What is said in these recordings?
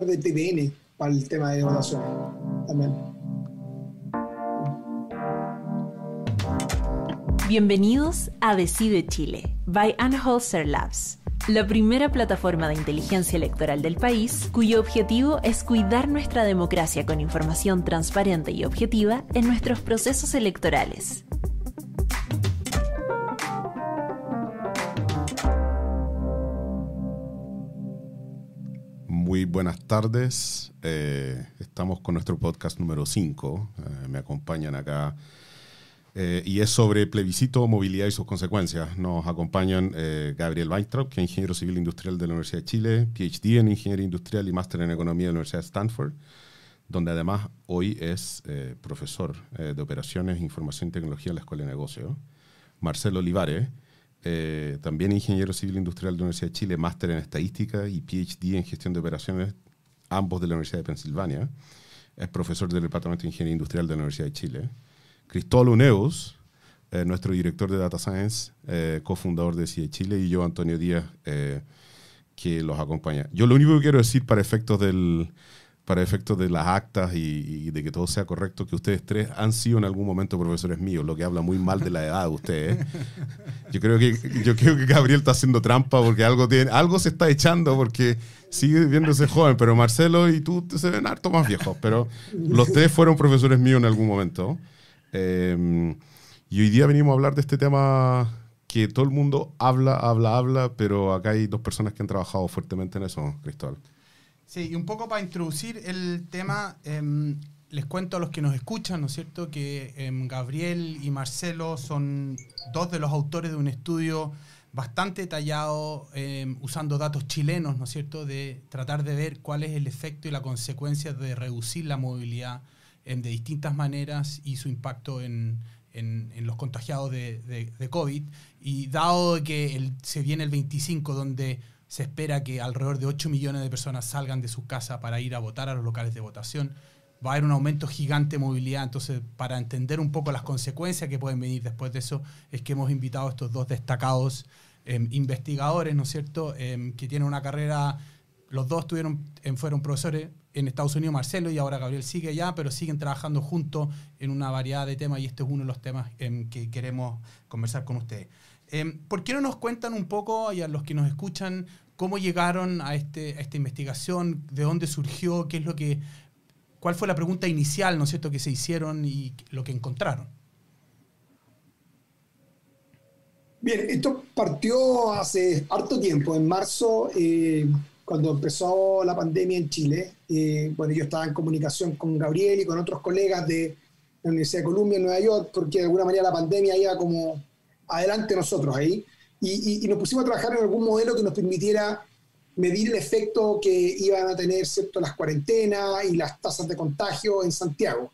de TVN para el tema de también. Bienvenidos a Decide Chile, by Anholzer Labs, la primera plataforma de inteligencia electoral del país cuyo objetivo es cuidar nuestra democracia con información transparente y objetiva en nuestros procesos electorales. Buenas tardes. Eh, estamos con nuestro podcast número 5. Eh, me acompañan acá. eh, y es sobre plebiscito, movilidad y sus consecuencias. Nos acompañan eh, Gabriel Weintraub, que es ingeniero civil industrial de la Universidad de Chile, PhD en ingeniería industrial y máster en economía de la Universidad de Stanford, donde además hoy es profesor de operaciones, información y tecnología en la Escuela de Negocios. Marcelo Olivares, eh, también ingeniero civil industrial de la Universidad de Chile, máster en estadística y PhD en gestión de operaciones, ambos de la Universidad de Pensilvania. Es profesor del Departamento de Ingeniería Industrial de la Universidad de Chile. Cristóbal Uneus, eh, nuestro director de Data Science, eh, cofundador de CIE Chile, y yo, Antonio Díaz, eh, que los acompaña. Yo lo único que quiero decir para efectos del para efectos de las actas y, y de que todo sea correcto, que ustedes tres han sido en algún momento profesores míos, lo que habla muy mal de la edad de ustedes. Yo creo que, yo creo que Gabriel está haciendo trampa porque algo, tiene, algo se está echando porque sigue viéndose joven, pero Marcelo y tú se ven harto más viejos, pero los tres fueron profesores míos en algún momento. Eh, y hoy día venimos a hablar de este tema que todo el mundo habla, habla, habla, pero acá hay dos personas que han trabajado fuertemente en eso, Cristóbal. Sí, y un poco para introducir el tema, em, les cuento a los que nos escuchan, ¿no es cierto?, que em, Gabriel y Marcelo son dos de los autores de un estudio bastante detallado, em, usando datos chilenos, ¿no es cierto?, de tratar de ver cuál es el efecto y la consecuencia de reducir la movilidad em, de distintas maneras y su impacto en, en- los contagiados de, de- COVID. Y dado que se viene el 25, donde se espera que alrededor de 8 millones de personas salgan de sus casas para ir a votar a los locales de votación, va a haber un aumento gigante de movilidad. Entonces, para entender un poco las consecuencias que pueden venir después de eso, es que hemos invitado a estos dos destacados em, investigadores, ¿no es cierto?, Em, que tienen una carrera, los dos tuvieron, em, fueron profesores en Estados Unidos, Marcelo, y ahora Gabriel sigue allá, pero siguen trabajando juntos en una variedad de temas y este es uno de los temas em, que queremos conversar con ustedes. ¿Por qué no nos cuentan un poco, y a los que nos escuchan, cómo llegaron a, este, a esta investigación, de dónde surgió, qué es lo que, cuál fue la pregunta inicial, ¿no cierto?, que se hicieron y lo que encontraron. Bien, esto partió hace harto tiempo, en marzo, eh, cuando empezó la pandemia en Chile. Eh, bueno, yo estaba en comunicación con Gabriel y con otros colegas de la Universidad de Columbia en Nueva York, porque de alguna manera la pandemia iba como adelante de nosotros ahí. Y, y- y nos pusimos a trabajar en algún modelo que nos permitiera medir el efecto que iban a tener ¿cierto? las cuarentenas y las tasas de contagio en Santiago.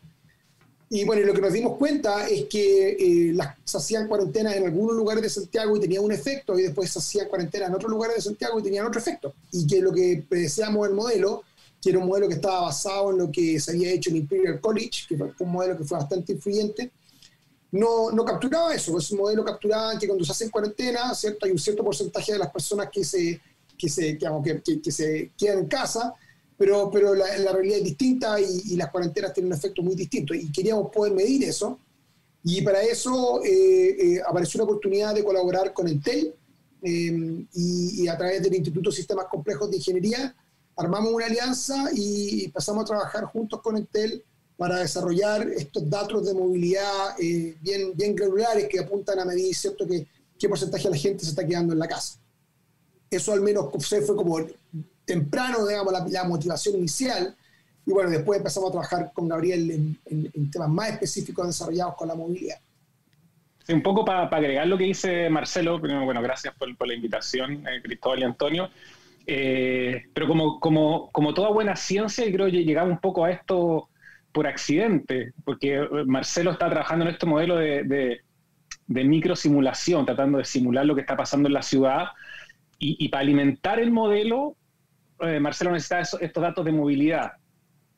Y bueno, lo que nos dimos cuenta es que eh, las, se hacían cuarentenas en algunos lugares de Santiago y tenían un efecto, y después se hacían cuarentenas en otros lugares de Santiago y tenían otro efecto. Y que lo que deseamos el modelo, que era un modelo que estaba basado en lo que se había hecho en Imperial College, que fue un modelo que fue bastante influyente, no, no capturaba eso. Ese modelo capturaba que cuando se hacen cuarentena, ¿cierto? hay un cierto porcentaje de las personas que se, que se, que, que- que se quedan en casa, pero, pero la, la realidad es distinta y, y las cuarentenas tienen un efecto muy distinto. Y queríamos poder medir eso. Y para eso eh, eh, apareció una oportunidad de colaborar con Entel eh, y, y a través del Instituto de Sistemas Complejos de Ingeniería armamos una alianza y pasamos a trabajar juntos con Entel para desarrollar estos datos de movilidad eh, bien, bien granulares que apuntan a medir ¿cierto? Que, qué porcentaje de la gente se está quedando en la casa. Eso al menos fue como temprano, digamos, la, la motivación inicial. Y bueno, después empezamos a trabajar con Gabriel en, en- en temas más específicos desarrollados con la movilidad. Sí, un poco para agregar lo que dice Marcelo, bueno, gracias por, por la invitación, eh, Cristóbal y Antonio. Eh, pero como, como, como toda buena ciencia, yo creo que llegamos un poco a esto por accidente, porque eh, Marcelo está trabajando en este modelo de, de, de microsimulación, tratando de simular lo que está pasando en la ciudad, y, y para alimentar el modelo, eh, Marcelo necesita eso- estos datos de movilidad.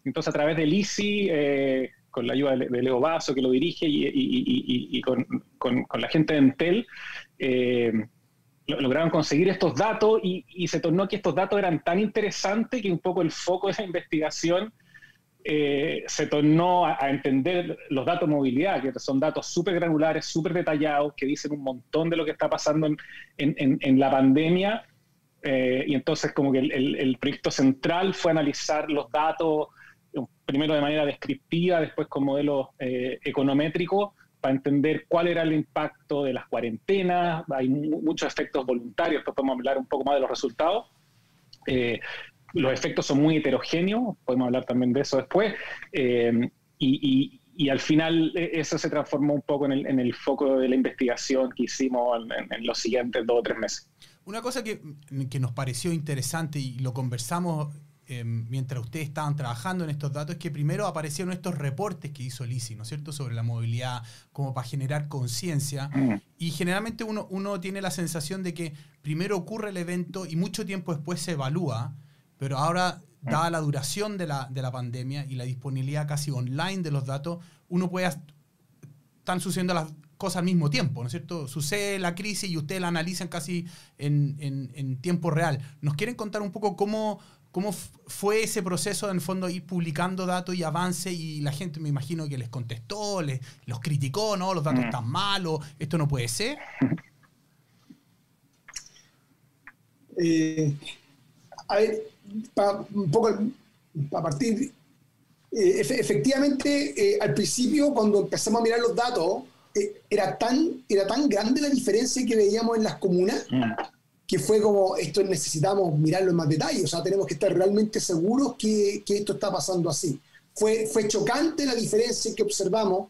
Entonces, a través del ICI, eh, con la ayuda de, Leo Vaso, que lo dirige, y, y- y- y- y con, con- con la gente de Entel, eh, lograron conseguir estos datos y, se tornó que estos datos eran tan interesantes que un poco el foco de esa investigación eh, se tornó a, entender los datos de movilidad, que son datos súper granulares, súper detallados, que dicen un montón de lo que está pasando en, la pandemia. Eh, y entonces como que el, proyecto central fue analizar los datos, primero de manera descriptiva, después con modelos eh, econométricos, para entender cuál era el impacto de las cuarentenas. Hay muchos efectos voluntarios, después podemos hablar un poco más de los resultados. Eh, los efectos son muy heterogéneos, podemos hablar también de eso después. Eh, y, al final eh, eso se transformó un poco en el, foco de la investigación que hicimos en, los siguientes dos o tres meses. Una cosa que, que nos pareció interesante y lo conversamos Em, mientras ustedes estaban trabajando en estos datos, es que primero aparecieron estos reportes que hizo Lisi, ¿no es cierto?, sobre la movilidad, como para generar conciencia. Mm. Y generalmente uno, uno tiene la sensación de que primero ocurre el evento y mucho tiempo después se evalúa, pero ahora, mm. dada la duración de la, de la pandemia y la disponibilidad casi online de los datos, uno puede... Están sucediendo las cosas al mismo tiempo, ¿no es cierto? Sucede la crisis y ustedes la analizan casi en, en, en tiempo real. ¿Nos quieren contar un poco cómo, ¿Cómo fue ese proceso en el fondo ir publicando datos y avance y la gente me imagino que les contestó, les, los criticó, ¿no? Los datos mm. están malos, esto no puede ser. Eh, a ver, un poco a partir, eh, efectivamente, eh, al principio cuando empezamos a mirar los datos, era, tan, era tan grande la diferencia que veíamos en las comunas. Mm que fue como, esto necesitamos mirarlo en más detalle, o sea, tenemos que estar realmente seguros que, que esto está pasando así. Fue, fue chocante la diferencia que observamos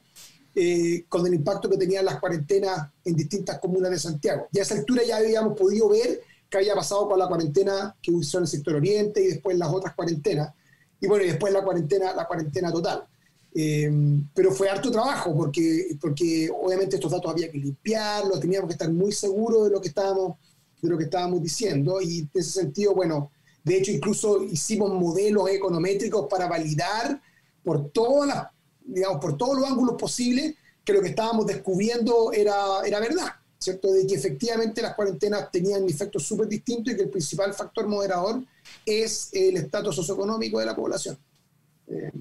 eh, con el impacto que tenían las cuarentenas en distintas comunas de Santiago. Y a esa altura ya habíamos podido ver qué había pasado con la cuarentena que usó en el sector oriente y después las otras cuarentenas. Y bueno, y después la cuarentena, la cuarentena total. Eh, pero fue harto trabajo porque, porque obviamente estos datos había que limpiarlos, teníamos que estar muy seguros de lo que estábamos de lo que estábamos diciendo y en ese sentido, bueno, de hecho incluso hicimos modelos econométricos para validar por todas las, digamos, por todos los ángulos posibles que lo que estábamos descubriendo era, era verdad, ¿cierto? De que efectivamente las cuarentenas tenían efectos súper distintos y que el principal factor moderador es el estatus socioeconómico de la población. Eh,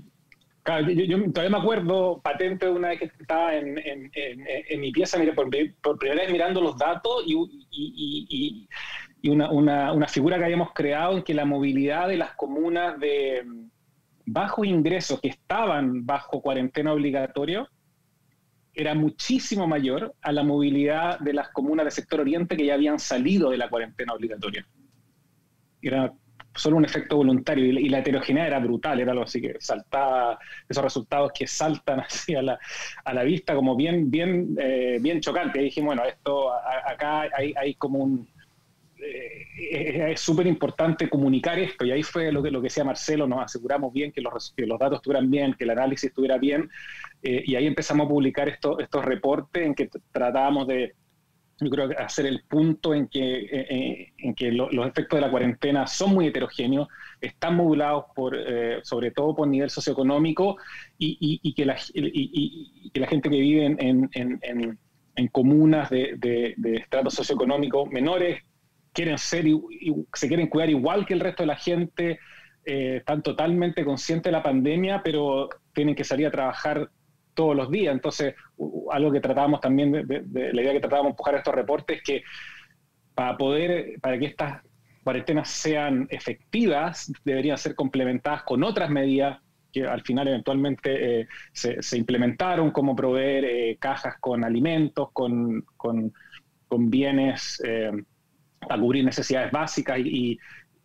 yo, todavía me acuerdo patente de una vez que estaba en, en, en, mi pieza, por, por, primera vez mirando los datos y, y, y una, una, una, figura que habíamos creado en que la movilidad de las comunas de bajo ingresos que estaban bajo cuarentena obligatoria era muchísimo mayor a la movilidad de las comunas del sector oriente que ya habían salido de la cuarentena obligatoria. Era solo un efecto voluntario y, la heterogeneidad era brutal, era algo así que saltaba, esos resultados que saltan así a la, vista como bien, bien, eh, bien chocante. Y dijimos, bueno, esto acá hay, hay como un... Eh, es súper importante comunicar esto y ahí fue lo que, lo que decía Marcelo, nos aseguramos bien que los, que los datos estuvieran bien, que el análisis estuviera bien eh, y ahí empezamos a publicar estos estos reportes en que tratábamos de yo creo hacer el punto en que, eh, eh, en que los efectos de la cuarentena son muy heterogéneos, están modulados por, sobre todo por nivel socioeconómico y, y, que, la, que la gente que vive en, en, comunas de, de, estrato socioeconómico menores quieren ser se quieren cuidar igual que el resto de la gente, están totalmente conscientes de la pandemia, pero tienen que salir a trabajar todos los días. Entonces, algo que tratábamos también, de, la idea que tratábamos de empujar estos reportes, es que para poder, para que estas cuarentenas sean efectivas, deberían ser complementadas con otras medidas que al final eventualmente eh, se, implementaron, como proveer eh, cajas con alimentos, con, con, bienes eh, para cubrir necesidades básicas y, y,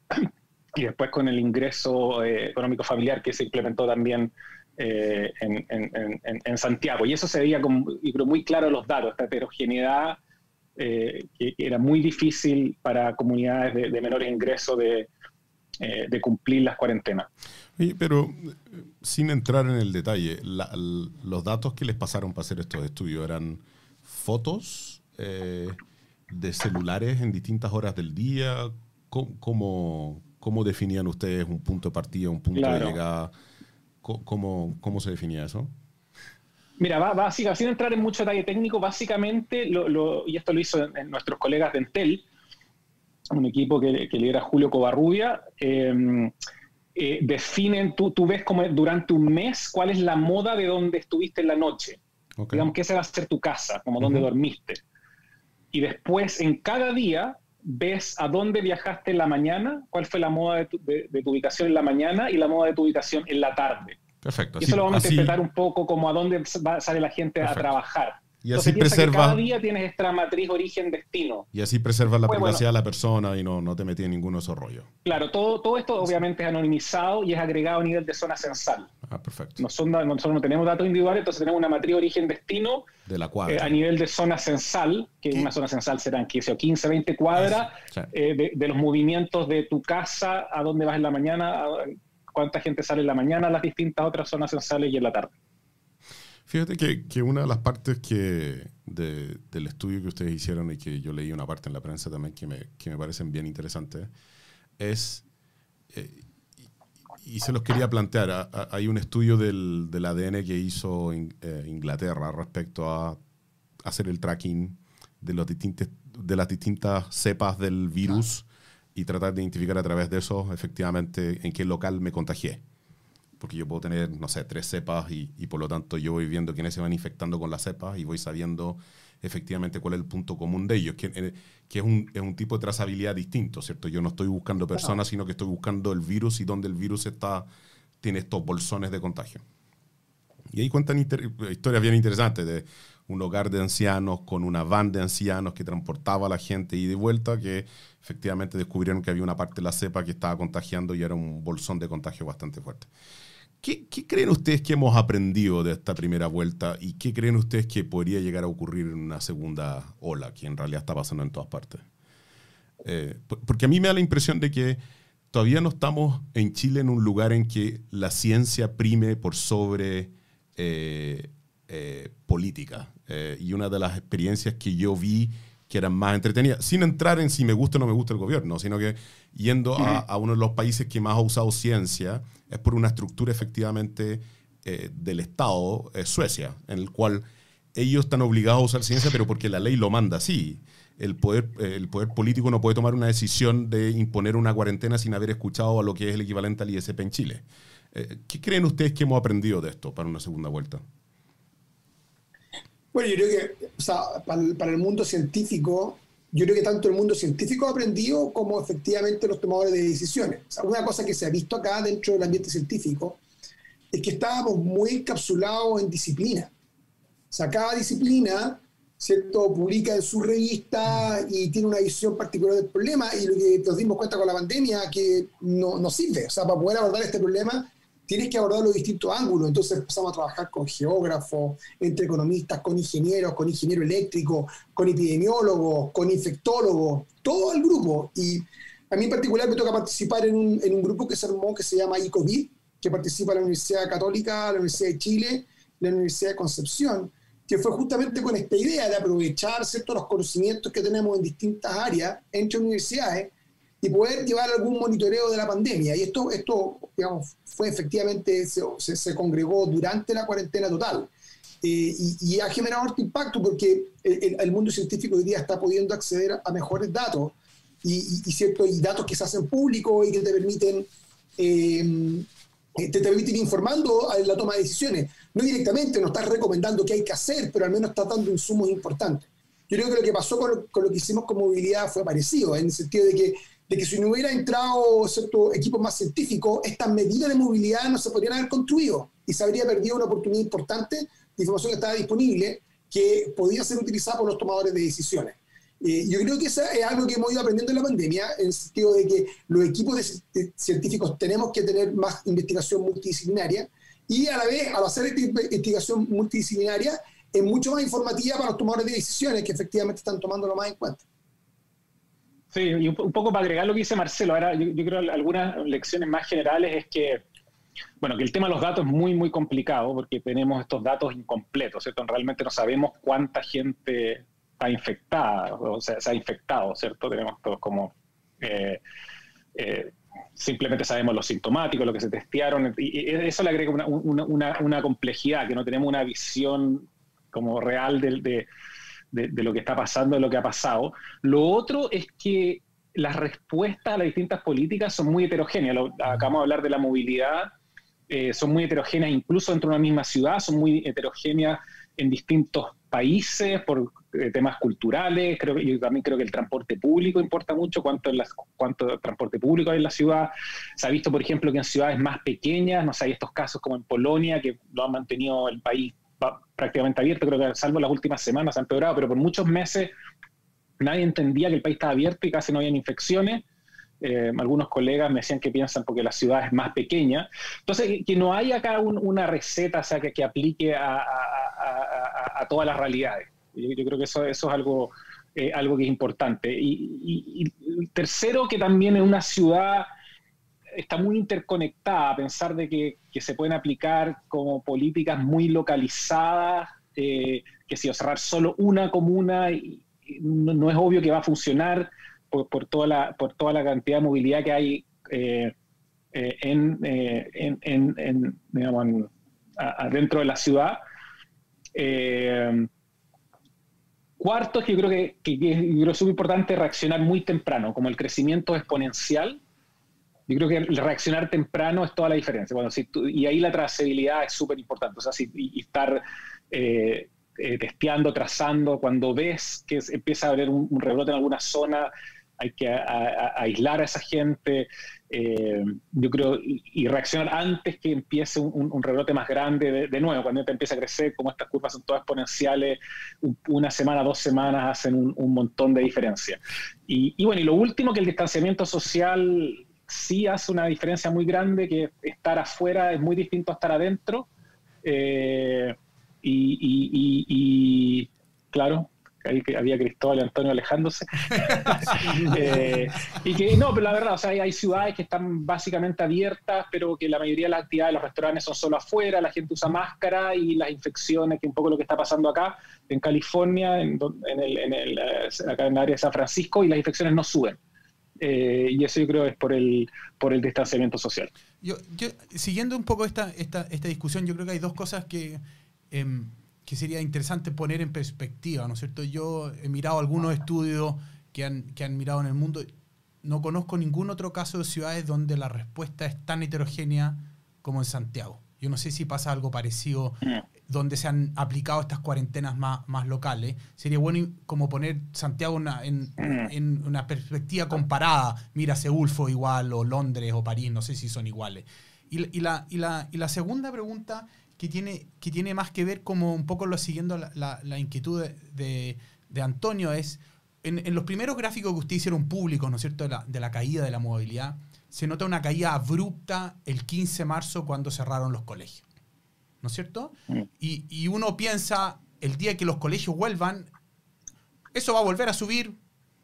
después con el ingreso económico familiar que se implementó también eh, en, Santiago. Y eso se veía como, muy claro los datos, esta heterogeneidad eh, que era muy difícil para comunidades de, menores ingresos de, eh, de, cumplir las cuarentenas. pero sin entrar en el detalle, los datos que les pasaron para hacer estos estudios eran fotos de celulares en distintas horas del día. ¿Cómo, cómo, definían ustedes un punto de partida, un punto de llegada? ¿Cómo, cómo se definía eso? Mira, básicamente, sin entrar en mucho detalle técnico, básicamente, lo, y esto lo hizo nuestros colegas de Entel, un equipo que, que lidera Julio Covarrubia, em, eh, definen, tú, tú ves como durante un mes cuál es la moda de donde estuviste en la noche. Digamos que esa va a ser tu casa, como donde dormiste. Y después, en cada día, ves a dónde viajaste en la mañana, cuál fue la moda de tu, ubicación en la mañana y la moda de tu ubicación en la tarde. Perfecto. Y eso lo vamos a interpretar un poco como a dónde va, sale la gente a trabajar. Y así preserva. cada día tienes esta matriz origen-destino. Y así preservas la privacidad de la persona y no, no te metí en ninguno de esos rollos. Claro, todo, todo esto obviamente es anonimizado y es agregado a nivel de zona censal. Ah, perfecto. Nosotros, no tenemos datos individuales, entonces tenemos una matriz origen-destino de la eh, a nivel de zona censal, que una zona censal serán 15, 20 cuadras eh, de, los movimientos de tu casa, a dónde vas en la mañana, cuánta gente sale en la mañana las distintas otras zonas censales y en la tarde. Fíjate que, una de las partes que del estudio que ustedes hicieron y que yo leí una parte en la prensa también que me, que me parecen bien interesantes es, eh, y, se los quería plantear, hay un estudio del, del ADN que hizo eh, Inglaterra respecto a hacer el tracking de, los distintos, de las distintas cepas del virus y tratar de identificar a través de eso efectivamente en qué local me contagié porque yo puedo tener, no sé, tres cepas y, por lo tanto yo voy viendo quiénes se van infectando con las cepas y voy sabiendo efectivamente cuál es el punto común de ellos, que, eh, que es, un, es, un, tipo de trazabilidad distinto, ¿cierto? Yo no estoy buscando personas, sino que estoy buscando el virus y dónde el virus está, tiene estos bolsones de contagio. Y ahí cuentan historias bien interesantes de un hogar de ancianos con una van de ancianos que transportaba a la gente y de vuelta, que efectivamente descubrieron que había una parte de la cepa que estaba contagiando y era un bolsón de contagio bastante fuerte. ¿Qué, creen ustedes que hemos aprendido de esta primera vuelta y qué creen ustedes que podría llegar a ocurrir en una segunda ola, que en realidad está pasando en todas partes? Eh, porque a mí me da la impresión de que todavía no estamos en Chile en un lugar en que la ciencia prime por sobre eh, eh, política. y una de las experiencias que yo vi que eran más entretenidas, sin entrar en si me gusta o no me gusta el gobierno, sino que yendo a, uno de los países que más ha usado ciencia, es por una estructura efectivamente eh, del Estado, Suecia, en el cual ellos están obligados a usar ciencia, pero porque la ley lo manda así. El poder, el poder político no puede tomar una decisión de imponer una cuarentena sin haber escuchado a lo que es el equivalente al ISP en Chile. Eh, ¿Qué creen ustedes que hemos aprendido de esto para una segunda vuelta? Bueno, yo creo que para, el, mundo científico, yo creo que tanto el mundo científico ha aprendido como efectivamente los tomadores de decisiones. O sea, una cosa que se ha visto acá dentro del ambiente científico es que estábamos muy encapsulados en disciplina. O sea, cada disciplina, ¿cierto?, publica en su revista y tiene una visión particular del problema y lo que nos dimos cuenta con la pandemia que no, no sirve. O sea, para poder abordar este problema tienes que abordar los distintos ángulos. Entonces empezamos a trabajar con geógrafos, entre economistas, con ingenieros, con ingeniero eléctrico, con epidemiólogos, con infectólogos, todo el grupo. Y a mí en particular me toca participar en un, en un grupo que se armó que se llama ICOVID, que participa la Universidad Católica, la Universidad de Chile, la Universidad de Concepción, que fue justamente con esta idea de aprovechar ciertos los conocimientos que tenemos en distintas áreas entre universidades y poder llevar algún monitoreo de la pandemia. Y esto, esto digamos, fue efectivamente, se, se, congregó durante la cuarentena total. Eh, y, ha generado alto impacto porque el, mundo científico hoy día está pudiendo acceder a mejores datos y, cierto, y datos que se hacen públicos y que te permiten, eh, te, permiten informando en la toma de decisiones. No directamente, no estás recomendando qué hay que hacer, pero al menos está dando insumos importantes. Yo creo que lo que pasó con con lo que hicimos con movilidad fue parecido, en el sentido de que de que si no hubiera entrado cierto equipos más científicos, estas medidas de movilidad no se podrían haber construido y se habría perdido una oportunidad importante de información que estaba disponible que podía ser utilizada por los tomadores de decisiones. Eh, yo creo que eso es algo que hemos ido aprendiendo en la pandemia, en el sentido de que los equipos de, científicos tenemos que tener más investigación multidisciplinaria y a la vez, al hacer esta investigación multidisciplinaria, es mucho más informativa para los tomadores de decisiones que efectivamente están tomándolo más en cuenta. Sí, y un, poco para agregar lo que dice Marcelo, ahora yo, creo algunas lecciones más generales es que, bueno, que el tema de los datos es muy, muy complicado porque tenemos estos datos incompletos, ¿cierto? Realmente no sabemos cuánta gente está infectada, o sea, se ha infectado, ¿cierto? Tenemos todos como... Eh, eh, simplemente sabemos los sintomáticos, lo que se testearon, y eso le agrega una, complejidad, que no tenemos una visión como real de, de de, lo que está pasando, de lo que ha pasado. Lo otro es que las respuestas a las distintas políticas son muy heterogéneas. acabamos de hablar de la movilidad, eh, son muy heterogéneas incluso dentro de una misma ciudad, son muy heterogéneas en distintos países por eh, temas culturales. Creo, yo también creo que el transporte público importa mucho, cuánto, en cuánto transporte público hay en la ciudad. Se ha visto, por ejemplo, que en ciudades más pequeñas, no sé, hay estos casos como en Polonia, que lo han mantenido el país prácticamente abierto, creo que salvo las últimas semanas ha empeorado, pero por muchos meses nadie entendía que el país estaba abierto y casi no habían infecciones. Eh, algunos colegas me decían que piensan porque la ciudad es más pequeña. Entonces, que no hay acá una receta sea, que, que aplique a, todas las realidades. Yo, creo que eso, eso es algo, eh, algo que es importante. Y, tercero, que también en una ciudad está muy interconectada, a pensar de que, se pueden aplicar como políticas muy localizadas, eh, que si cerrar solo una comuna no, es obvio que va a funcionar por, toda, la, por toda la cantidad de movilidad que hay eh, eh, en, en, adentro de la ciudad. cuarto, que yo creo que, que, es muy importante reaccionar muy temprano, como el crecimiento exponencial yo creo que reaccionar temprano es toda la diferencia. Bueno, si y ahí la trazabilidad es súper importante. O sea, si, estar eh, eh, testeando, trazando, cuando ves que empieza a haber un, rebrote en alguna zona, hay que aislar a esa gente, eh, yo creo, y, reaccionar antes que empiece un, rebrote más grande de, nuevo, cuando te empieza a crecer, como estas curvas son todas exponenciales, una semana, dos semanas hacen un, montón de diferencia. Y, bueno, y lo último que el distanciamiento social sí hace una diferencia muy grande, que estar afuera es muy distinto a estar adentro. Eh, y, claro, ahí había Cristóbal y Antonio alejándose. Eh, y que no, pero la verdad, o sea, hay, ciudades que están básicamente abiertas, pero que la mayoría de las actividades de los restaurantes son solo afuera, la gente usa máscara y las infecciones, que es un poco lo que está pasando acá en California, en, el, en el, eh, acá en el área de San Francisco, y las infecciones no suben. Eh, y eso yo creo es por el, por el distanciamiento social. Yo, siguiendo un poco esta, esta, esta, discusión, yo creo que hay dos cosas que, em, que sería interesante poner en perspectiva, ¿no es cierto? Yo he mirado algunos estudios que han, que han mirado en el mundo, no conozco ningún otro caso de ciudades donde la respuesta es tan heterogénea como en Santiago. Yo no sé si pasa algo parecido mm donde se han aplicado estas cuarentenas más, más locales. Sería bueno como poner Santiago en, en, una perspectiva comparada. Mira, Seúl fue igual, o Londres, o París, no sé si son iguales. Y, y, la, y, la, y la, segunda pregunta que tiene, que tiene más que ver como un poco lo siguiendo la, la, inquietud de, de, Antonio es, en, en, los primeros gráficos que ustedes hicieron públicos, ¿no es cierto?, de la, de la caída de la movilidad, se nota una caída abrupta el 15 de marzo cuando cerraron los colegios. ¿No es cierto? Mm. Y, uno piensa, el día que los colegios vuelvan, eso va a volver a subir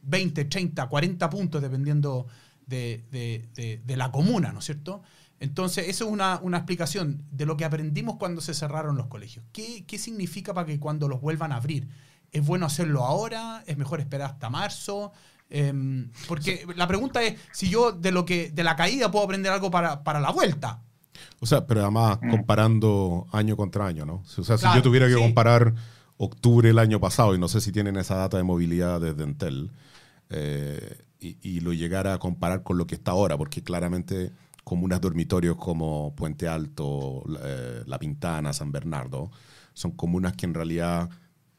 20, 30, 40 puntos, dependiendo de, la comuna, ¿no es cierto? Entonces, eso es una, explicación de lo que aprendimos cuando se cerraron los colegios. ¿Qué, significa para que cuando los vuelvan a abrir? ¿Es bueno hacerlo ahora? ¿Es mejor esperar hasta marzo? Em, porque la pregunta es si yo de lo que de la caída puedo aprender algo para, para la vuelta. O sea, pero además mm. comparando año contra año, ¿no? O sea, si yo tuviera que comparar octubre del año pasado, y no sé si tienen esa data de movilidad desde Entel, eh, y, lo llegara a comparar con lo que está ahora, porque claramente comunas dormitorios como Puente Alto, eh, La Pintana, San Bernardo, son comunas que en realidad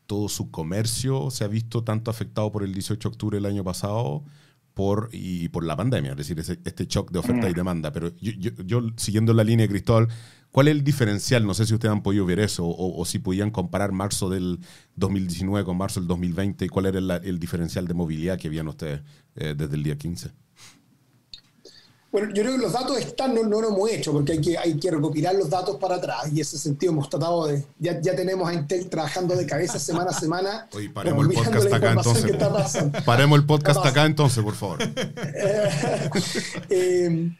todo su comercio se ha visto tanto afectado por el 18 de octubre del año pasado por, y por la pandemia, es decir, este shock de oferta y demanda. Pero yo, siguiendo la línea de Cristóbal, ¿cuál es el diferencial? No sé si ustedes han podido ver eso o, si podían comparar marzo del 2019 con marzo del 2020 y cuál era el, diferencial de movilidad que habían ustedes eh, desde el día 15. Bueno, yo creo que los datos están, no, no lo hemos hecho, porque hay que, hay que recopilar los datos para atrás, y en ese sentido hemos tratado de, ya, ya tenemos a Intel trabajando de cabeza semana a semana. Oye, paremos el podcast acá entonces. Paremos el podcast acá entonces, por favor. Eh,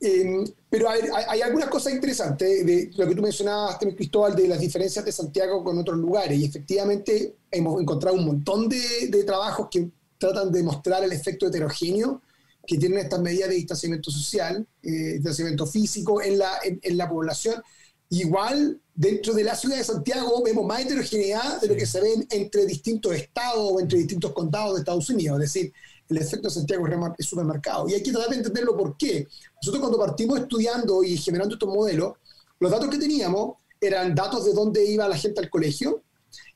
em, pero hay, hay, algunas cosas interesantes de lo que tú mencionabas, Cristóbal, de las diferencias de Santiago con otros lugares, y efectivamente hemos encontrado un montón de, de trabajos que tratan de mostrar el efecto heterogéneo que tienen estas medidas de distanciamiento social, eh, distanciamiento físico en la, en, la población. Igual, dentro de la ciudad de Santiago vemos más heterogeneidad de lo que se ve entre distintos estados o entre distintos condados de Estados Unidos. Es decir, el efecto de Santiago es supermercado. Y hay que tratar de entenderlo por qué. Nosotros cuando partimos estudiando y generando estos modelos, los datos que teníamos eran datos de dónde iba la gente al colegio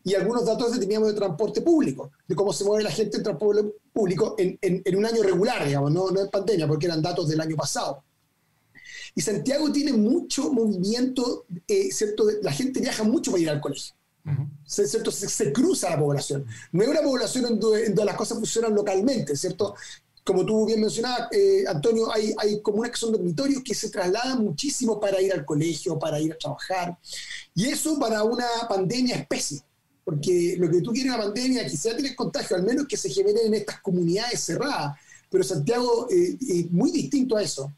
y algunos datos que teníamos de transporte público, de cómo se mueve la gente en transporte público en, en, un año regular, digamos, no, no en pandemia, porque eran datos del año pasado. Y Santiago tiene mucho movimiento, eh, ¿cierto? La gente viaja mucho para ir al colegio. ¿cierto? Se, cruza la población. No es una población en donde, las cosas funcionan localmente, ¿cierto? Como tú bien mencionabas, eh, Antonio, hay, hay comunas que son dormitorios que se trasladan muchísimo para ir al colegio, para ir a trabajar. Y eso para una pandemia especie porque lo que tú quieres en la pandemia quizá tienes contagio, al menos que se generen en estas comunidades cerradas, pero Santiago eh, es muy distinto a eso.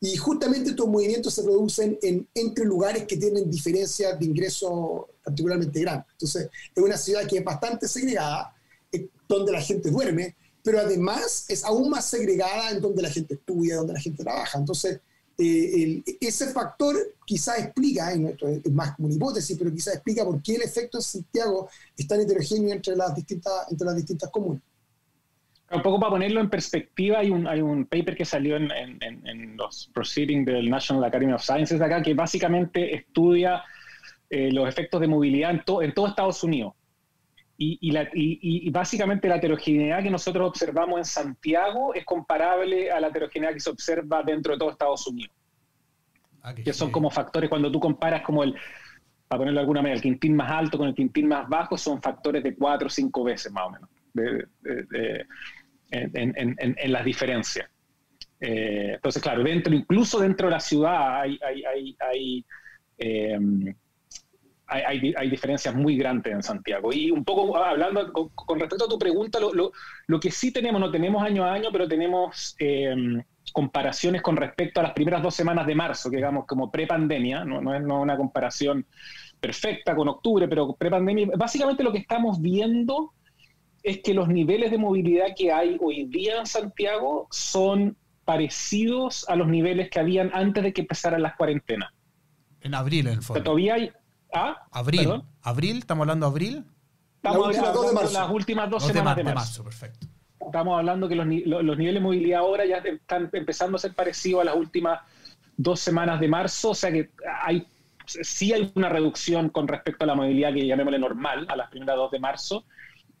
Y justamente estos movimientos se producen en, entre lugares que tienen diferencias de ingreso particularmente grandes. Entonces, es una ciudad que es bastante segregada, donde la gente duerme, pero además es aún más segregada en donde la gente estudia, donde la gente trabaja. Entonces, eh, ese factor quizás explica, y es más como una hipótesis, pero quizás explica por qué el efecto en Santiago es tan heterogéneo entre las distintas, entre las distintas comunas. Un poco para ponerlo en perspectiva, hay un, hay un paper que salió en, en, los Proceedings del National Academy of Sciences acá, que básicamente estudia eh, los efectos de movilidad en, en todo Estados Unidos. Y, y, la, y, básicamente la heterogeneidad que nosotros observamos en Santiago es comparable a la heterogeneidad que se observa dentro de todo Estados Unidos. Ah, que son como factores, cuando tú comparas como el, para ponerlo de alguna manera, el quintín más alto con el quintín más bajo, son factores de cuatro o cinco veces más o menos. de, en, las diferencias. Eh, entonces, claro, dentro, incluso dentro de la ciudad hay, hay, em, diferencias muy grandes en Santiago. Y un poco hablando con, respecto a tu pregunta, lo, que sí tenemos, no tenemos año a año, pero tenemos em, comparaciones con respecto a las primeras dos semanas de marzo, que digamos como pre-pandemia, no, no es una comparación perfecta con octubre, pero pre-pandemia. Básicamente lo que estamos viendo es que los niveles de movilidad que hay hoy día en Santiago son parecidos a los niveles que habían antes de que empezaran las cuarentenas. En abril, en el fondo. todavía hay... ¿Ah? Abril. ¿Abril? ¿Estamos hablando de abril? Estamos hablando de, las últimas dos, semanas de, marzo. perfecto. Estamos hablando que los, niveles de movilidad ahora ya están empezando a ser parecidos a las últimas dos semanas de marzo, o sea que hay sí hay una reducción con respecto a la movilidad que llamémosle normal, a las primeras dos de marzo,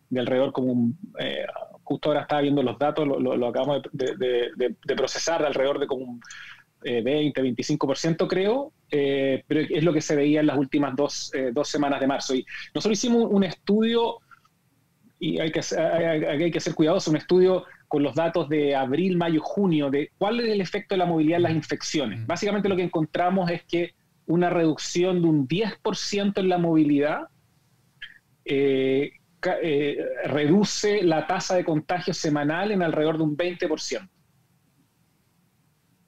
de alrededor como un, eh, justo ahora estaba viendo los datos, lo, acabamos de, procesar, de alrededor de como un 20, eh, 25% creo, eh, pero es lo que se veía en las últimas dos, dos semanas de marzo. Y nosotros hicimos un estudio, y hay que, hay, hay que ser cuidadosos, un estudio con los datos de abril, mayo, junio, de cuál es el efecto de la movilidad en las infecciones. Básicamente lo que encontramos es que una reducción de un 10% en la movilidad eh, eh, reduce la tasa de contagio semanal en alrededor de un 20%.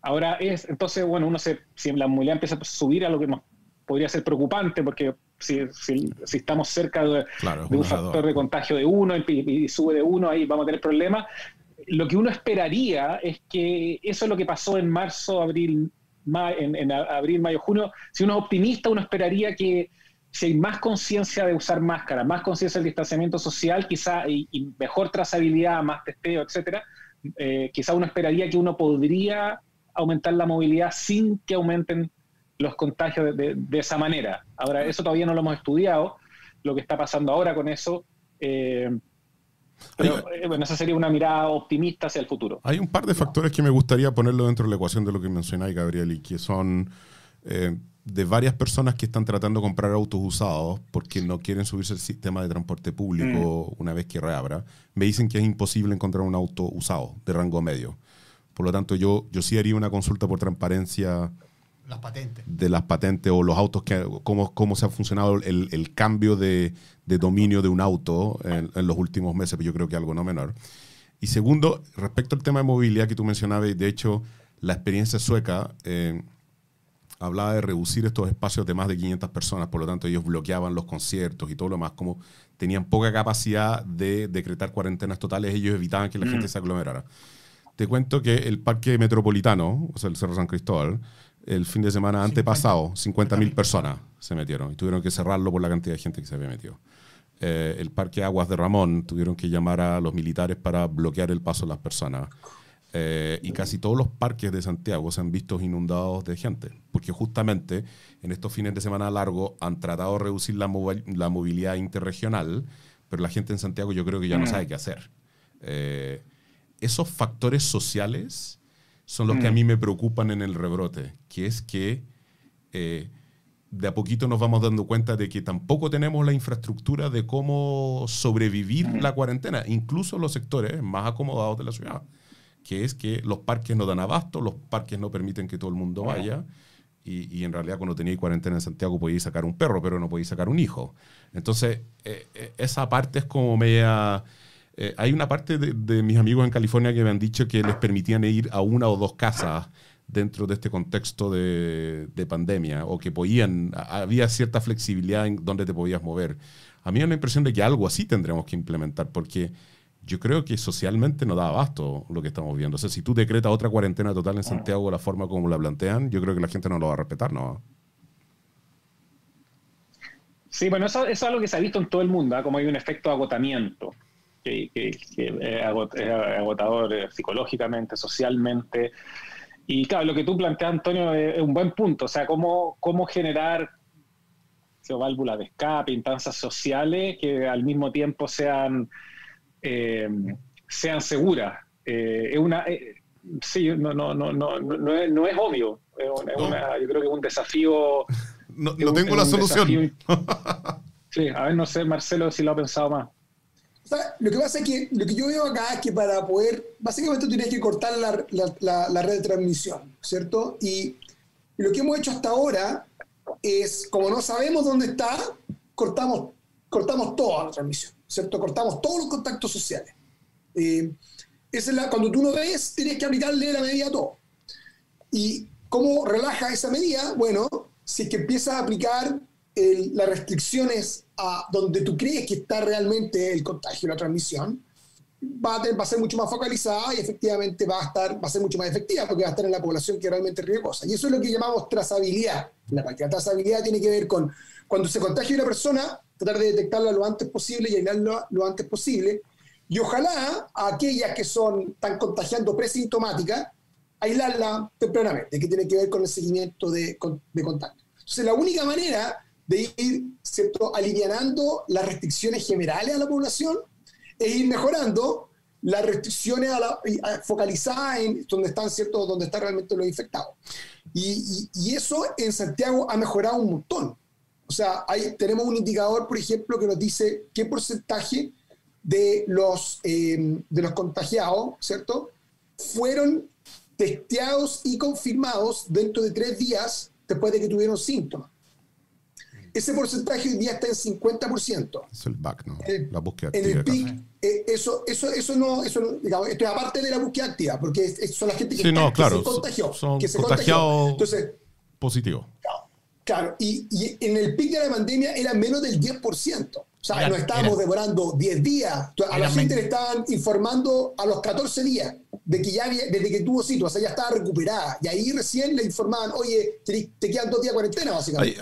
Ahora es, entonces, bueno, uno se, si la movilidad empieza a subir a lo que nos podría ser preocupante, porque si, estamos cerca de, un factor de contagio de uno y, sube de uno, ahí vamos a tener problemas. Lo que uno esperaría es que eso es lo que pasó en marzo, abril, en, en abril, mayo, junio. Si uno es optimista, uno esperaría que si hay más conciencia de usar máscara, más conciencia del distanciamiento social, quizá, y, mejor trazabilidad, más testeo, etcétera, eh, quizá uno esperaría que uno podría aumentar la movilidad sin que aumenten los contagios de, esa manera. Ahora, eso todavía no lo hemos estudiado, lo que está pasando ahora con eso. Eh, pero, eh, bueno, esa sería una mirada optimista hacia el futuro. Hay un par de factores que me gustaría ponerlo dentro de la ecuación de lo que mencionáis, Gabriel, y que son de varias personas que están tratando de comprar autos usados porque no quieren subirse al sistema de transporte público mm. una vez que reabra, me dicen que es imposible encontrar un auto usado de rango medio. Por lo tanto, yo, yo sí haría una consulta por transparencia las patentes. de las patentes o los autos, que, cómo, cómo se ha funcionado el, el cambio de, de, dominio de un auto en, los últimos meses, pero yo creo que algo no menor. Y segundo, respecto al tema de movilidad que tú mencionabas, de hecho, la experiencia sueca... Eh, hablaba de reducir estos espacios de más de 500 personas, por lo tanto ellos bloqueaban los conciertos y todo lo más, como tenían poca capacidad de decretar cuarentenas totales, ellos evitaban que la gente mm. se aglomerara. Te cuento que el parque metropolitano, o sea, el Cerro San Cristóbal, el fin de semana antepasado, 50.000 personas se metieron y tuvieron que cerrarlo por la cantidad de gente que se había metido. eh, el Parque Aguas de Ramón, tuvieron que llamar a los militares para bloquear el paso de las personas. Eh, y casi todos los parques de Santiago se han visto inundados de gente, porque justamente en estos fines de semana largos han tratado de reducir la, la movilidad interregional, pero la gente en Santiago yo creo que ya no sabe qué hacer. Eh, esos factores sociales son los que a mm. mí me preocupan en el rebrote, que es que eh, de a poquito nos vamos dando cuenta de que tampoco tenemos la infraestructura de cómo sobrevivir mm. la cuarentena, incluso los sectores más acomodados de la ciudad que es que los parques no dan abasto, los parques no permiten que todo el mundo vaya. Y, en realidad cuando teníais cuarentena en Santiago podíais sacar un perro, pero no podíais sacar un hijo. Entonces, eh, eh, esa parte es como media... Eh, hay una parte de, mis amigos en California que me han dicho que les permitían ir a una o dos casas dentro de este contexto de, de pandemia, o que podían, había cierta flexibilidad en dónde te podías mover. A mí me da la impresión de que algo así tendremos que implementar, porque yo creo que socialmente no da abasto lo que estamos viendo. O sea, si tú decretas otra cuarentena total en Santiago de la forma como la plantean, yo creo que la gente no lo va a respetar, ¿no? Sí, bueno, eso, es algo que se ha visto en todo el mundo, ¿ah? como hay un efecto de agotamiento, que, es agotador eh, psicológicamente, socialmente. Y claro, lo que tú planteas, Antonio, es, un buen punto. O sea, cómo, cómo generar válvulas de escape, instancias sociales que al mismo tiempo sean eh, sean seguras. Eh, es una, eh, sí, no, no, no, no, no, es, no es obvio. yo creo que es un desafío. No, tengo la solución. sí, a ver, no sé, Marcelo, si lo ha pensado más. Lo que pasa es que lo que yo veo acá es que para poder, básicamente tú tienes que cortar la, la, red de transmisión, ¿cierto? Y lo que hemos hecho hasta ahora es, como no sabemos dónde está, cortamos, cortamos toda la transmisión. ¿cierto? Cortamos todos los contactos sociales. Eh, es la, cuando tú no ves, tienes que aplicarle la medida a todo. ¿Y cómo relaja esa medida? Bueno, si es que empiezas a aplicar las restricciones a donde tú crees que está realmente el contagio, la transmisión, va a, va a, ser mucho más focalizada y efectivamente va a, estar, va a ser mucho más efectiva porque va a estar en la población que realmente riesgosa. Y eso es lo que llamamos trazabilidad. La, la trazabilidad tiene que ver con cuando se contagia una persona, tratar de detectarla lo antes posible y aislarla lo antes posible. Y ojalá a aquellas que son, están contagiando presintomáticas, aislarla tempranamente, que tiene que ver con el seguimiento de, de contacto. Entonces, la única manera de ir ¿cierto? las restricciones generales a la población es ir mejorando las restricciones a la, focalizadas en donde están cierto donde están realmente los infectados y, y, eso en Santiago ha mejorado un montón o sea, hay, tenemos un indicador, por ejemplo, que nos dice qué porcentaje de los, em, de los contagiados, ¿cierto? Fueron testeados y confirmados dentro de tres días después de que tuvieron síntomas. Ese porcentaje hoy día está en 50%. Es el back, ¿no? la búsqueda activa. Eh, eso, eso, eso no, eso digamos, esto es aparte de la búsqueda activa, porque son la gente que, sí, no, claro, se contagió. Son que se contagiados Entonces, positivo. Claro, y, en el pic de la pandemia era menos del 10%. O sea, no estábamos demorando 10 días. A la gente le estaban informando a los 14 días de que ya había, desde que tuvo síntomas, o sea, ya estaba recuperada. Y ahí recién le informaban, oye, te, quedan dos días de cuarentena, básicamente.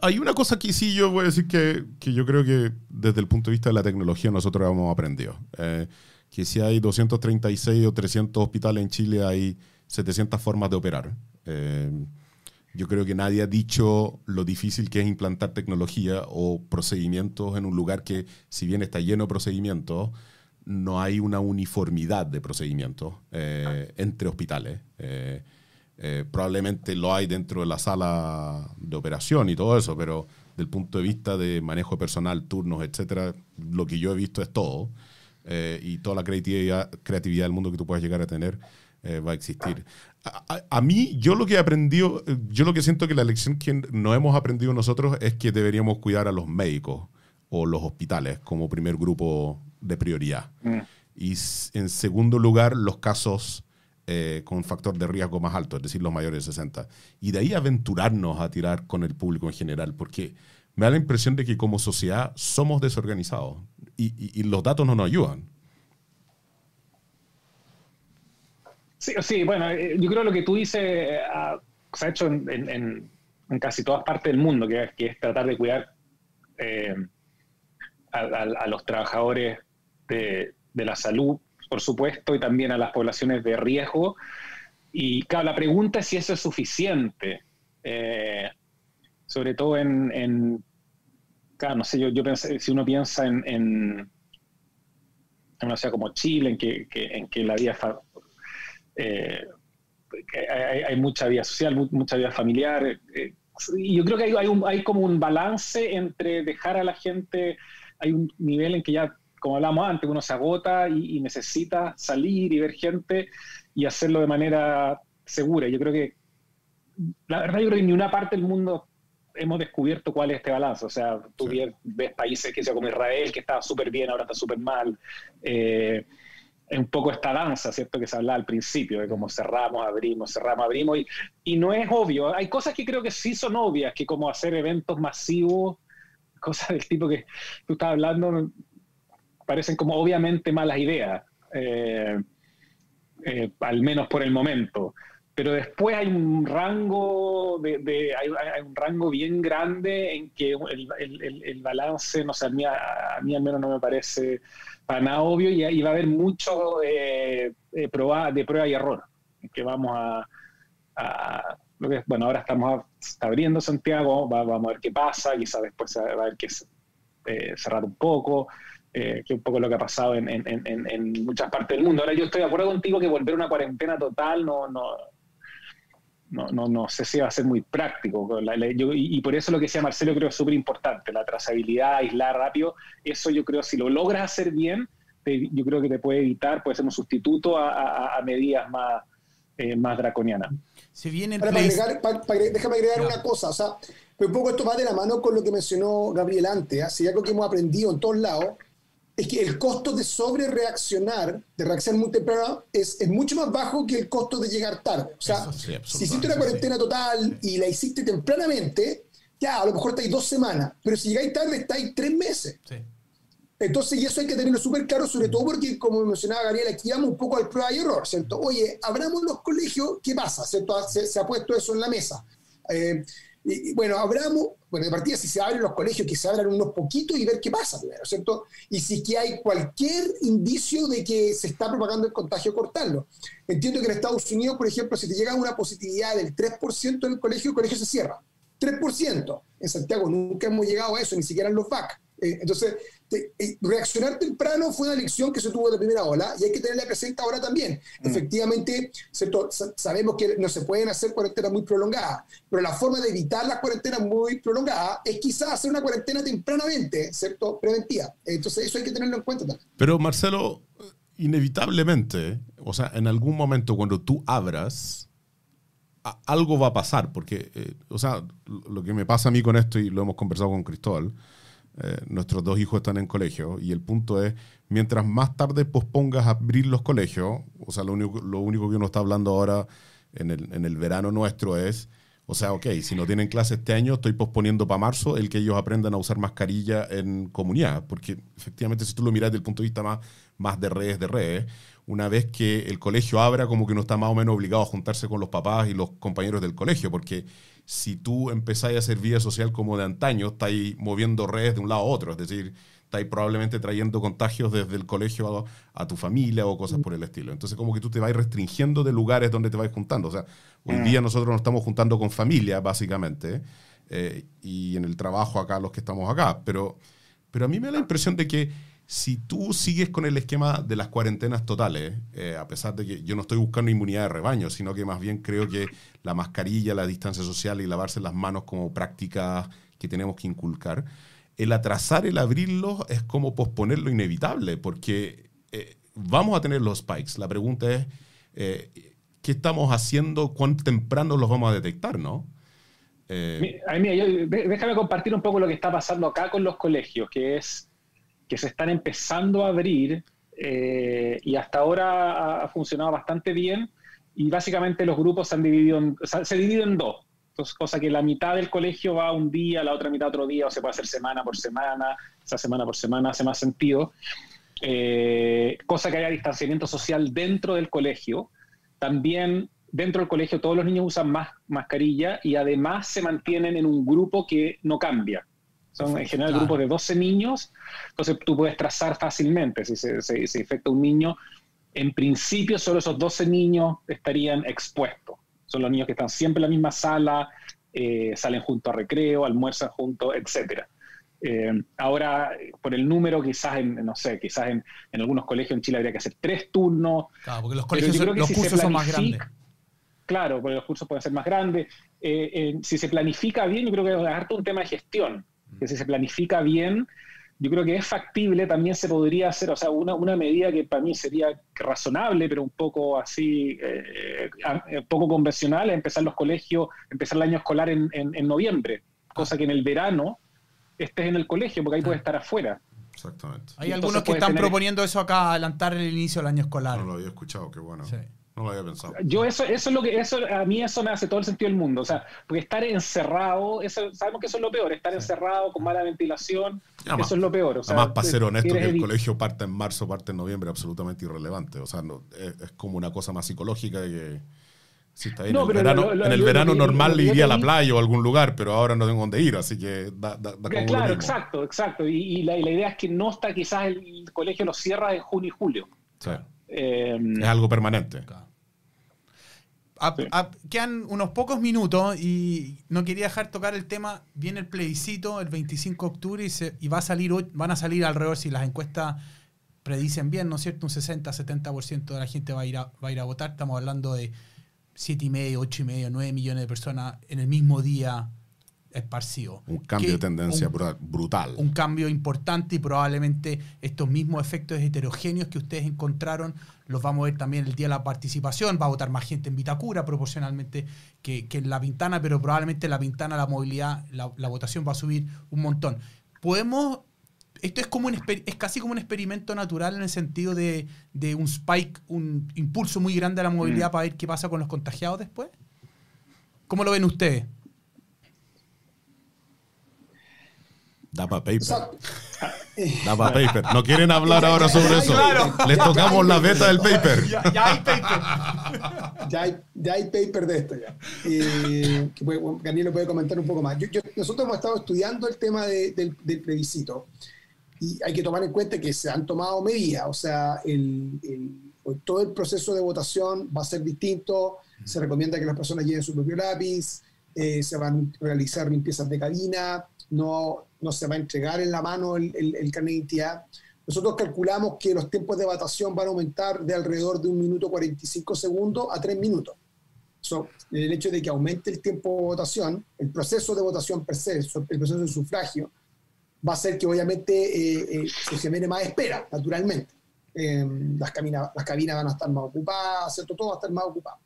Hay, una cosa que sí yo voy a decir que, que, yo creo que desde el punto de vista de la tecnología nosotros hemos aprendido. Eh, que si hay 236 o 300 hospitales en Chile, hay 700 formas de operar. Eh, yo creo que nadie ha dicho lo difícil que es implantar tecnología o procedimientos en un lugar que, si bien está lleno de procedimientos, no hay una uniformidad de procedimientos eh, entre hospitales. Eh, eh, probablemente lo hay dentro de la sala de operación y todo eso, pero del punto de vista de manejo personal, turnos, etcétera, lo que yo he visto es todo. y toda la creatividad, creatividad del mundo que tú puedas llegar a tener va a existir a, mí, yo lo que he aprendido, yo lo que siento que la lección que no hemos aprendido nosotros es que deberíamos cuidar a los médicos o los hospitales como primer grupo de prioridad. Mm. Y en segundo lugar, los casos eh, con factor de riesgo más alto, es decir, los mayores de 60. Y de ahí aventurarnos a tirar con el público en general, porque me da la impresión de que como sociedad somos desorganizados y los datos no nos ayudan. Sí, sí, bueno, eh, yo creo lo que tú dices eh, se ha hecho en, casi todas partes del mundo, que, es tratar de cuidar eh, a, los trabajadores de, la salud, por supuesto, y también a las poblaciones de riesgo. Y claro, la pregunta es si eso es suficiente, eh, sobre todo en, claro, no sé, yo, pensé, si uno piensa en, en, una ciudad como Chile, en que, en que la vida, eh, hay, mucha vida social, mucha vida familiar, eh, y yo creo que hay, hay, hay como un balance entre dejar a la gente hay un nivel en que ya, como hablamos antes, uno se agota y, necesita salir y ver gente y hacerlo de manera segura. Yo creo que, la verdad, yo creo que en ninguna parte del mundo hemos descubierto cuál es este balance. O sea, tú ves países que sea como Israel, que estaba súper bien, ahora está súper mal. Eh, es un poco esta danza, ¿cierto? Que se hablaba al principio, de cómo cerramos, abrimos, cerramos, abrimos. Y, y no es obvio. Hay cosas que creo que sí son obvias, que como hacer eventos masivos cosas del tipo que tú estás hablando parecen como obviamente malas ideas, eh, eh, al menos por el momento. Pero después hay un rango de, hay, un rango bien grande en que el, balance, no sé, a mí, a mí, al menos no me parece para nada obvio y, va a haber mucho eh, de prueba y error, que vamos a bueno, ahora estamos está abriendo Santiago, vamos a ver qué pasa, quizás después va a ver que eh, cerrar un poco, eh, que un poco lo que ha pasado en, muchas partes del mundo. Ahora yo estoy de acuerdo contigo que volver a una cuarentena total no, no, no, no, sé si va a ser muy práctico. y, por eso lo que decía Marcelo creo es súper importante, la trazabilidad, aislar rápido, eso yo creo si lo logras hacer bien, yo creo que te puede evitar, puede ser un sustituto a, medidas más, eh, más draconianas viene déjame agregar una cosa, o sea, un poco esto va de la mano con lo que mencionó Gabriel antes, ¿ah? si algo que hemos aprendido en todos lados, es que el costo de sobre reaccionar, de reaccionar muy temprano, es, es, mucho más bajo que el costo de llegar tarde. O sea, si hiciste una cuarentena total y la hiciste tempranamente, ya, a lo mejor estáis dos semanas, pero si llegáis tarde, estáis tres meses. Sí. Entonces, y eso hay que tenerlo súper claro, sobre todo porque, como mencionaba Gabriel, aquí vamos un poco al prueba y error, ¿cierto? Oye, abramos los colegios, ¿qué pasa? ¿Cierto? Se, ha puesto eso en la mesa. Eh, y, bueno, abramos, bueno, de partida, si se abren los colegios, que se abran unos poquitos y ver qué pasa primero, ¿cierto? Y si que hay cualquier indicio de que se está propagando el contagio, cortarlo. Entiendo que en Estados Unidos, por ejemplo, si te llega una positividad del 3% en el colegio, el colegio se cierra. 3%. En Santiago nunca hemos llegado a eso, ni siquiera en los VAC. Eh, entonces, reaccionar temprano fue una lección que se tuvo de la primera ola y hay que tenerla presente ahora también. Mm. Efectivamente, sabemos que no se pueden hacer cuarentenas muy prolongadas, pero la forma de evitar las cuarentenas muy prolongadas es quizás hacer una cuarentena tempranamente, ¿cierto? Preventiva. Entonces, eso hay que tenerlo en cuenta también. Pero, Marcelo, inevitablemente, o sea, en algún momento cuando tú abras, algo va a pasar, porque, eh, o sea, lo que me pasa a mí con esto, y lo hemos conversado con Cristóbal, eh, nuestros dos hijos están en colegio y el punto es, mientras más tarde pospongas abrir los colegios, o sea, lo único, lo único que uno está hablando ahora en el, en el verano nuestro es, o sea, ok, si no tienen clase este año, estoy posponiendo para marzo el que ellos aprendan a usar mascarilla en comunidad, porque efectivamente si tú lo miras desde el punto de vista más, más de redes, de redes, una vez que el colegio abra, como que uno está más o menos obligado a juntarse con los papás y los compañeros del colegio, porque si tú empezáis a hacer vida social como de antaño, estáis moviendo redes de un lado a otro, es decir, estáis probablemente trayendo contagios desde el colegio a, tu familia o cosas por el estilo. Entonces, como que tú te vas restringiendo de lugares donde te vais juntando. O sea, hoy día mm. nosotros nos estamos juntando con familia, básicamente, eh, y en el trabajo acá los que estamos acá, pero, pero a mí me da la impresión de que si tú sigues con el esquema de las cuarentenas totales, eh, a pesar de que yo no estoy buscando inmunidad de rebaño, sino que más bien creo que la mascarilla, la distancia social y lavarse las manos como prácticas que tenemos que inculcar, el atrasar el abrirlos es como posponer lo inevitable, porque eh, vamos a tener los spikes. La pregunta es, eh, ¿qué estamos haciendo? ¿Cuán temprano los vamos a detectar, no? déjame compartir un poco lo que está pasando acá con los colegios, que es que se están empezando a abrir eh, y hasta ahora ha, funcionado bastante bien y básicamente los grupos se han dividido se dividen en dos. Cosa que la mitad del colegio va un día, la otra mitad otro día, o se puede hacer semana por semana, esa semana por semana hace más sentido. Eh, cosa que haya distanciamiento social dentro del colegio. También dentro del colegio todos los niños usan más mascarilla y además se mantienen en un grupo que no cambia. Son en general grupos de 12 niños, entonces tú puedes trazar fácilmente si se, se, se infecta un niño. En principio, solo esos 12 niños estarían expuestos. Son los niños que están siempre en la misma sala, eh, salen junto a recreo, almuerzan juntos, etcétera. Eh, ahora, por el número, quizás en, no sé, quizás en, en, algunos colegios en Chile habría que hacer tres turnos. Claro, porque los colegios, son, los si cursos son más grandes. Claro, porque los cursos pueden ser más grandes. Eh, eh, si se planifica bien, yo creo que es harto un tema de gestión. Que si se planifica bien, yo creo que es factible, también se podría hacer, o sea, una, una medida que para mí sería razonable, pero un poco así, eh, poco convencional, es empezar los colegios, empezar el año escolar en, en, en noviembre, cosa que en el verano estés en el colegio, porque ahí puedes estar afuera. Exactamente. Hay algunos que están tener... proponiendo eso acá, adelantar el inicio del año escolar. No lo había escuchado, qué bueno. Sí. No lo había pensado. Yo eso, eso es lo que, eso, a mí eso me hace todo el sentido del mundo. O sea, porque estar encerrado, eso, sabemos que eso es lo peor, estar sí. encerrado con mala ventilación, además, eso es lo peor. O sea, además, para ser honesto, que el colegio parte en marzo, parte en noviembre, absolutamente irrelevante. O sea, no, es, es, como una cosa más psicológica que si está ahí no, en el verano, lo, lo, en el verano normal le iría a la playa o a algún lugar, pero ahora no tengo dónde ir, así que da, da, da como Claro, exacto, exacto. Y, y, la, y, la, idea es que no está, quizás el colegio lo cierra en junio y julio. Sí. Eh, es algo permanente. Claro. A, sí. a, quedan unos pocos minutos y no quería dejar tocar el tema. Viene el plebiscito el 25 de octubre y, se, y va a salir, van a salir alrededor, si las encuestas predicen bien, ¿no es cierto? Un 60-70% de la gente va a, ir a, va a ir a votar. Estamos hablando de 7 y medio, 8 y medio, 9 millones de personas en el mismo día esparcido. Un cambio de tendencia un, brutal. Un cambio importante y probablemente estos mismos efectos heterogéneos que ustedes encontraron los vamos a ver también el día de la participación. Va a votar más gente en Vitacura proporcionalmente que, que en La Pintana, pero probablemente en La Pintana la movilidad, la, la votación va a subir un montón. Podemos esto es como un es casi como un experimento natural en el sentido de, de un spike, un impulso muy grande a la movilidad mm. para ver qué pasa con los contagiados después. ¿Cómo lo ven ustedes? Da para paper. Da para paper. No quieren hablar ahora sobre eso. Claro. Les tocamos la beta del paper. Ya, ya, hay paper. Ya hay, ya hay paper de esto ya. Eh, que puede, Daniel lo puede comentar un poco más. Yo, yo, nosotros hemos estado estudiando el tema de, del, del plebiscito y hay que tomar en cuenta que se han tomado medidas, o sea, el, el, todo el proceso de votación va a ser distinto, se recomienda que las personas lleven su propio lápiz, eh, se van a realizar limpiezas de cabina, no, no se va a entregar en la mano el, el, el carnet de identidad. Nosotros calculamos que los tiempos de votación van a aumentar de alrededor de un minuto 45 segundos a tres minutos. So, el hecho de que aumente el tiempo de votación, el proceso de votación per se, el proceso de sufragio, va a ser que obviamente eh, eh, se genere más espera, naturalmente. Eh, las, cabinas, las cabinas van a estar más ocupadas, ¿cierto? Todo va a estar más ocupado.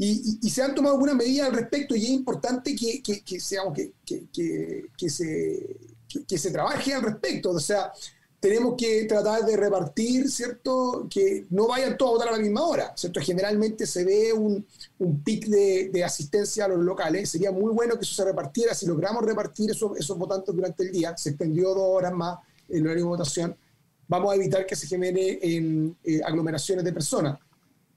Y, y, se han tomado algunas medidas al respecto y es importante que, que, que, que, se, trabaje al respecto. O sea, tenemos que tratar de repartir, ¿cierto? Que no vayan todos a votar a la misma hora, ¿cierto? Generalmente se ve un, un pic de, de, asistencia a los locales. Sería muy bueno que eso se repartiera. Si logramos repartir esos, esos votantes durante el día, se extendió dos horas más el horario de votación, vamos a evitar que se genere en, eh, aglomeraciones de personas.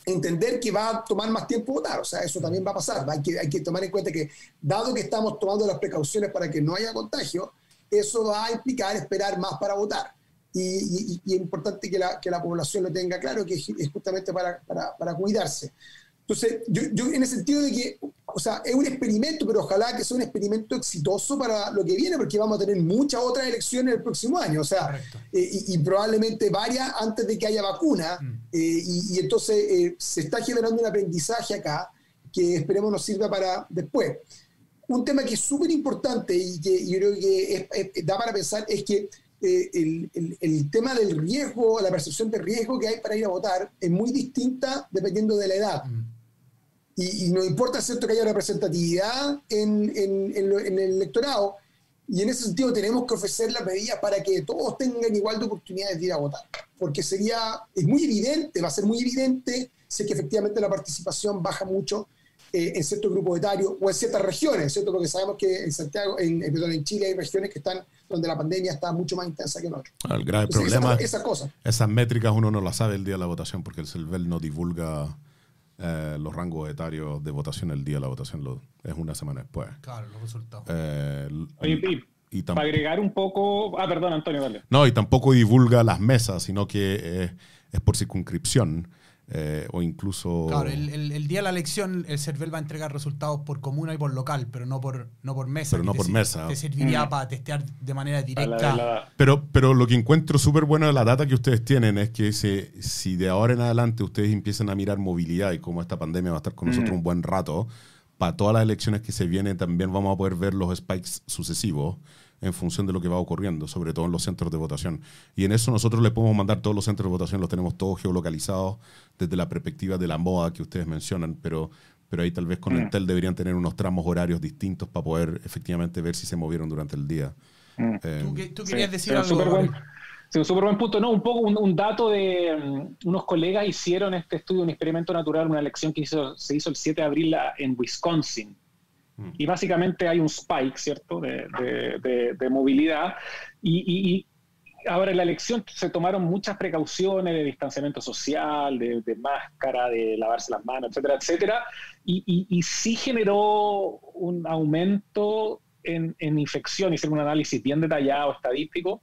Entender que va a tomar más tiempo votar, o sea, eso también va a pasar. Hay que, hay que tomar en cuenta que, dado que estamos tomando las precauciones para que no haya contagio, eso va a implicar esperar más para votar y, es importante que la, que la población lo tenga claro, que es justamente para, para cuidarse. Entonces, yo, yo, en el sentido de que, o sea, es un experimento, pero ojalá que sea un experimento exitoso para lo que viene, porque vamos a tener muchas otras elecciones el próximo año, o sea, eh, y, y, probablemente varias antes de que haya vacuna, mm. eh, y, y, entonces eh, se está generando un aprendizaje acá que esperemos nos sirva para después. Un tema que es súper importante y que yo creo que es, es, da para pensar es que el, el, el, tema del riesgo, la percepción de riesgo que hay para ir a votar es muy distinta dependiendo de la edad. Mm. Y, y, no importa, ¿cierto?, que haya representatividad en, en, en, lo, en, el electorado. Y en ese sentido tenemos que ofrecer las medidas para que todos tengan igual de oportunidades de ir a votar. Porque sería, es muy evidente, va a ser muy evidente si es que efectivamente la participación baja mucho eh, en ciertos grupos etarios o en ciertas regiones, ¿cierto? Porque sabemos que en Santiago, en, perdón, en Chile hay regiones que están donde la pandemia está mucho más intensa que en otros. El grave Entonces, problema esa, esa cosa. esas métricas uno no las sabe el día de la votación porque el CELVEL no divulga eh, los rangos etarios de votación el día de la votación, lo, es una semana después. Claro, los resultados. Eh, Oye, y para agregar un poco. Ah, perdón, Antonio, dale. No, y tampoco divulga las mesas, sino que eh, es por circunscripción. Eh, o incluso... Claro, el, el, día de la elección el CERVEL va a entregar resultados por comuna y por local, pero no por, no por mesa. Pero no por mesa. Te serviría mm. para testear de manera directa. Pero, pero lo que encuentro súper bueno de la data que ustedes tienen es que si, si de ahora en adelante ustedes empiezan a mirar movilidad y cómo esta pandemia va a estar con nosotros mm. un buen rato, para todas las elecciones que se vienen también vamos a poder ver los spikes sucesivos en función de lo que va ocurriendo, sobre todo en los centros de votación. Y en eso nosotros le podemos mandar todos los centros de votación, los tenemos todos geolocalizados desde la perspectiva de la moda que ustedes mencionan, pero, pero ahí tal vez con mm. Entel deberían tener unos tramos horarios distintos para poder efectivamente ver si se movieron durante el día. Mm. Eh, ¿Tú, querías decir algo? Sí, un súper buen punto. No, un poco un, dato de mm, unos colegas hicieron este estudio, un experimento natural, una elección que hizo, se hizo el 7 de abril en Wisconsin. Y básicamente hay un spike, ¿cierto?, de, movilidad. Y, ahora en la elección se tomaron muchas precauciones de distanciamiento social, de, máscara, de lavarse las manos, etcétera, etcétera. Y, sí generó un aumento en, en infección. Hicieron un análisis bien detallado, estadístico.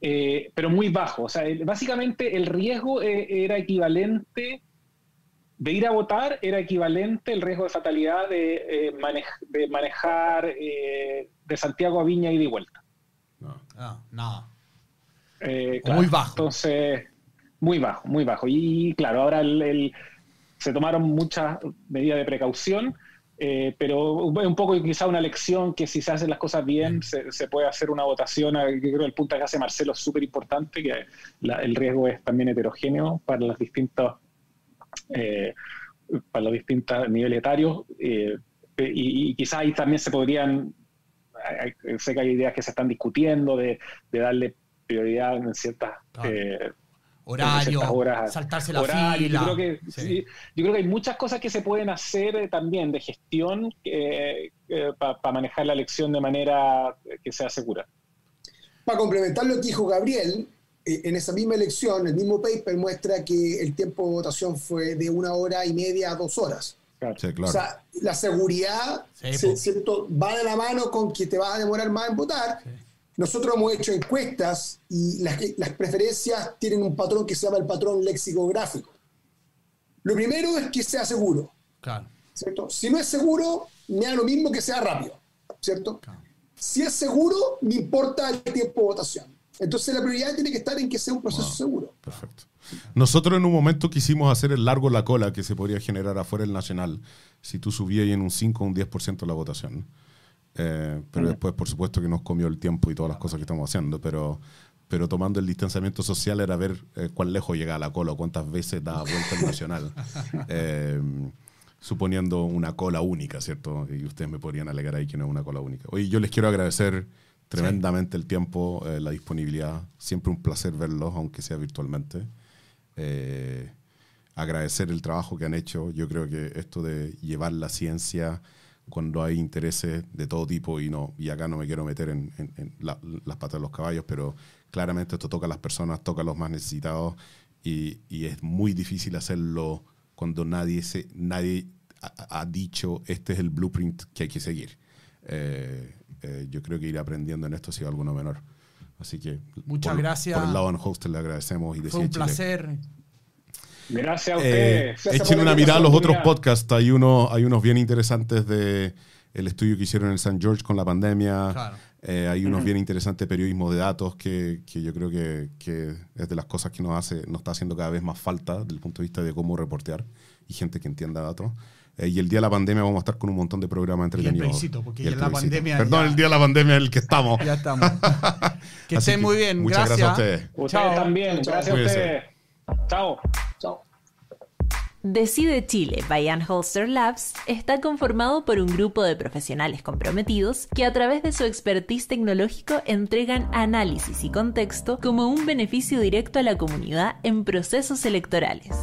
Eh, pero muy bajo. O sea, básicamente el riesgo eh, era equivalente de ir a votar era equivalente el riesgo de fatalidad de, eh, de manejar eh, de Santiago a Viña y de vuelta. No, ah, nada. Eh, muy bajo. Entonces, muy bajo, muy bajo. Y claro, ahora se tomaron muchas medidas de precaución, pero un poco quizá una lección que si se hacen las cosas bien, se, puede hacer una votación. Yo creo que el punto que hace Marcelo es súper importante, que el riesgo es también heterogéneo para las distintas eh, para los distintos niveles etarios. Eh, y, quizás ahí también se podrían, sé que hay ideas que se están discutiendo de, darle prioridad en ciertas... Eh, horario, saltarse la fila. Yo creo, que, yo creo que hay muchas cosas que se pueden hacer también de gestión para manejar la elección de manera que sea segura. Para complementar lo que dijo Gabriel, en esa misma elección, el mismo paper muestra que el tiempo de votación fue de una hora y media a dos horas. O sea, la seguridad va de la mano con que te vas a demorar más en votar. Nosotros hemos hecho encuestas y las, las, preferencias tienen un patrón que se llama el patrón lexicográfico. Lo primero es que sea seguro. ¿cierto? Si no es seguro, me da lo mismo que sea rápido. ¿cierto? Si es seguro, me importa el tiempo de votación. Entonces la prioridad tiene que estar en que sea un proceso seguro. Perfecto. Nosotros en un momento quisimos hacer el largo la cola que se podría generar afuera del Nacional si tú subías en un 5 o un 10% la votación. Eh, pero después, por supuesto, que nos comió el tiempo y todas las cosas que estamos haciendo. Pero, pero tomando el distanciamiento social era ver eh, cuán lejos llegaba la cola o cuántas veces daba vuelta el Nacional. Eh, suponiendo una cola única, ¿cierto? Y ustedes me podrían alegar ahí que no es una cola única. Oye, yo les quiero agradecer tremendamente el tiempo, eh, la disponibilidad. Siempre un placer verlos, aunque sea virtualmente. Eh, agradecer el trabajo que han hecho. Yo creo que esto de llevar la ciencia cuando hay intereses de todo tipo, y no y acá no me quiero meter en, las patas de los caballos, pero claramente esto toca a las personas, toca a los más necesitados, y, es muy difícil hacerlo cuando nadie, se, nadie ha, dicho este es el blueprint que hay que seguir. Eh, eh, yo creo que ir aprendiendo en esto ha sido alguno menor. Así que muchas gracias. Por el lado de Hostel le agradecemos. Y Fue un placer. Gracias a eh, ustedes. echen una mirada a los otros podcasts. Hay, uno, hay unos bien interesantes de el estudio que hicieron en el St. George con la pandemia. Eh, hay unos bien interesantes periodismo de datos que, que yo creo que, que, es de las cosas que nos, hace, nos está haciendo cada vez más falta desde el punto de vista de cómo reportear y gente que entienda datos. Eh, y el día de la pandemia vamos a estar con un montón de programas entretenidos. Y porque ya la pandemia. Perdón, el día de la pandemia es el que estamos. Ya estamos. que estén muy bien. Muchas gracias, a ustedes. Ustedes también. Gracias a ustedes. Chao. Chao. Decide Chile by Holster Labs está conformado por un grupo de profesionales comprometidos que a través de su expertise tecnológico entregan análisis y contexto como un beneficio directo a la comunidad en procesos electorales.